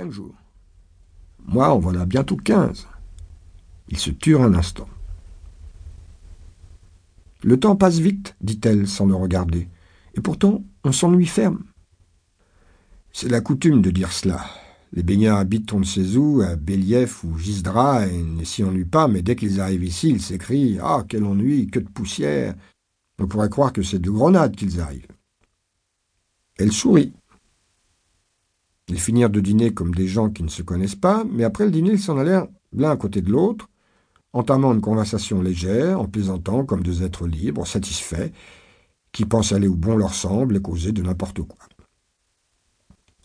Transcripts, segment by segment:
Cinq. Moi, en voilà bientôt quinze. Ils se turent un instant. Le temps passe vite, dit-elle sans le regarder, et pourtant on s'ennuie ferme. C'est la coutume de dire cela. Les baigneurs habitent on ne sait où, à Bélief ou Gisdra, et ne s'y ennuient pas, mais dès qu'ils arrivent ici, ils s'écrient Ah, quel ennui, que de poussière On pourrait croire que c'est de grenades qu'ils arrivent. Elle sourit. Ils finirent de dîner comme des gens qui ne se connaissent pas, mais après le dîner, ils s'en allèrent l'un à côté de l'autre, entamant une conversation légère, en plaisantant comme deux êtres libres, satisfaits, qui pensent aller où bon leur semble et causer de n'importe quoi.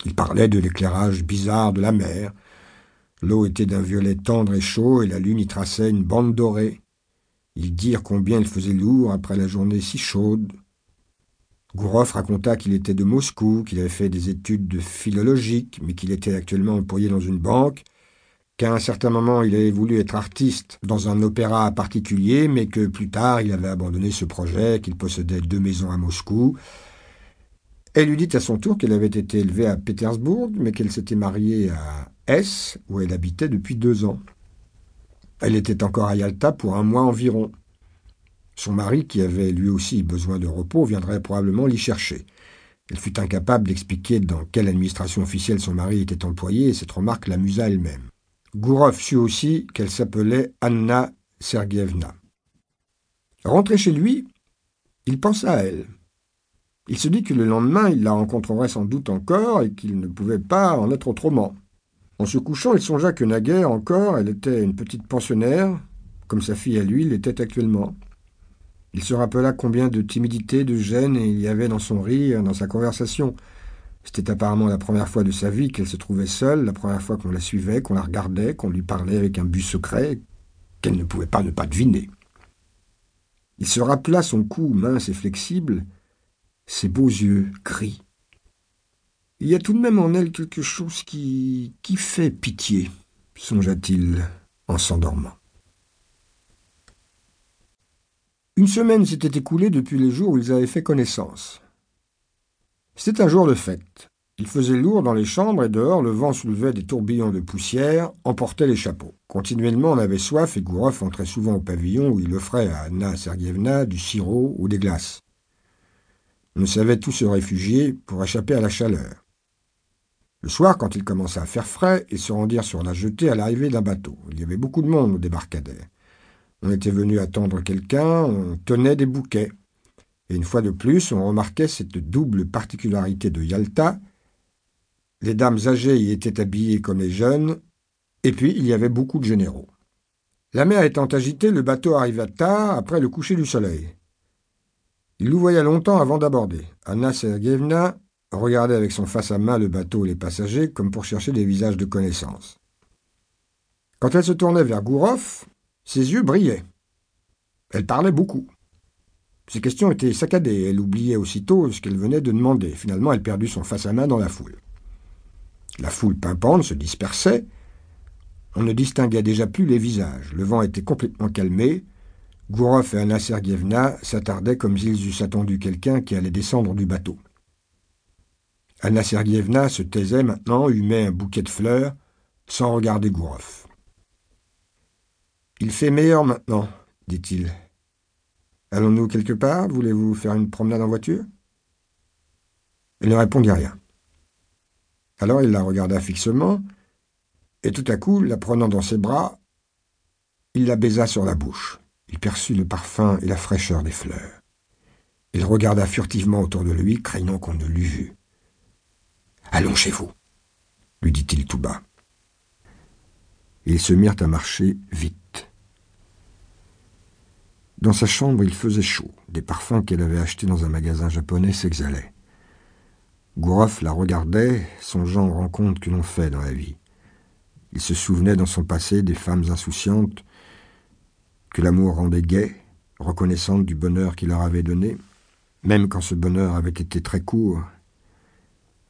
Ils parlaient de l'éclairage bizarre de la mer. L'eau était d'un violet tendre et chaud, et la lune y traçait une bande dorée. Ils dirent combien il faisait lourd après la journée si chaude. Gourov raconta qu'il était de Moscou, qu'il avait fait des études de philologique, mais qu'il était actuellement employé dans une banque, qu'à un certain moment il avait voulu être artiste dans un opéra particulier, mais que plus tard il avait abandonné ce projet, qu'il possédait deux maisons à Moscou. Elle lui dit à son tour qu'elle avait été élevée à Pétersbourg, mais qu'elle s'était mariée à S, où elle habitait depuis deux ans. Elle était encore à Yalta pour un mois environ. Son mari, qui avait lui aussi besoin de repos, viendrait probablement l'y chercher. Elle fut incapable d'expliquer dans quelle administration officielle son mari était employé, et cette remarque l'amusa elle-même. Gourov sut aussi qu'elle s'appelait Anna Sergievna. Rentré chez lui, il pensa à elle. Il se dit que le lendemain, il la rencontrerait sans doute encore et qu'il ne pouvait pas en être autrement. En se couchant, il songea que naguère encore, elle était une petite pensionnaire, comme sa fille à lui l'était actuellement. Il se rappela combien de timidité, de gêne il y avait dans son rire, dans sa conversation. C'était apparemment la première fois de sa vie qu'elle se trouvait seule, la première fois qu'on la suivait, qu'on la regardait, qu'on lui parlait avec un but secret, qu'elle ne pouvait pas ne pas deviner. Il se rappela son cou mince et flexible, ses beaux yeux gris. Il y a tout de même en elle quelque chose qui. qui fait pitié, songea-t-il en s'endormant. Une semaine s'était écoulée depuis les jours où ils avaient fait connaissance. C'était un jour de fête. Il faisait lourd dans les chambres et dehors le vent soulevait des tourbillons de poussière, emportait les chapeaux. Continuellement on avait soif et Gourov entrait souvent au pavillon où il offrait à Anna Sergievna du sirop ou des glaces. On savait tous se réfugier pour échapper à la chaleur. Le soir, quand il commença à faire frais, ils se rendirent sur la jetée à l'arrivée d'un bateau. Il y avait beaucoup de monde au débarcadère. On était venu attendre quelqu'un, on tenait des bouquets. Et une fois de plus, on remarquait cette double particularité de Yalta. Les dames âgées y étaient habillées comme les jeunes, et puis il y avait beaucoup de généraux. La mer étant agitée, le bateau arriva tard, après le coucher du soleil. Il louvoya longtemps avant d'aborder. Anna Sergeyevna regardait avec son face à main le bateau et les passagers comme pour chercher des visages de connaissance. Quand elle se tournait vers Gourov, ses yeux brillaient. Elle parlait beaucoup. Ses questions étaient saccadées, elle oubliait aussitôt ce qu'elle venait de demander. Finalement, elle perdit son face à main dans la foule. La foule pimpante se dispersait. On ne distinguait déjà plus les visages. Le vent était complètement calmé. Gourov et Anna Sergievna s'attardaient comme s'ils eussent attendu quelqu'un qui allait descendre du bateau. Anna Sergievna se taisait maintenant, humait un bouquet de fleurs, sans regarder Gourov. Il fait meilleur maintenant, dit-il. Allons-nous quelque part? Voulez-vous faire une promenade en voiture? Elle ne répondit rien. Alors il la regarda fixement, et tout à coup, la prenant dans ses bras, il la baisa sur la bouche. Il perçut le parfum et la fraîcheur des fleurs. Il regarda furtivement autour de lui, craignant qu'on ne l'eût vu. Allons chez vous, lui dit-il tout bas. Ils se mirent à marcher vite. Dans sa chambre, il faisait chaud. Des parfums qu'elle avait achetés dans un magasin japonais s'exhalaient. Gourov la regardait, songeant aux rencontres que l'on fait dans la vie. Il se souvenait dans son passé des femmes insouciantes que l'amour rendait gaies, reconnaissantes du bonheur qu'il leur avait donné, même quand ce bonheur avait été très court.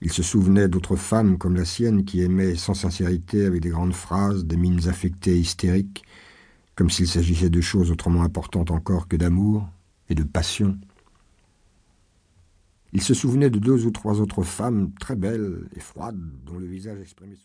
Il se souvenait d'autres femmes comme la sienne qui aimaient sans sincérité avec des grandes phrases, des mines affectées hystériques, comme s'il s'agissait de choses autrement importantes encore que d'amour et de passion. Il se souvenait de deux ou trois autres femmes très belles et froides, dont le visage exprimait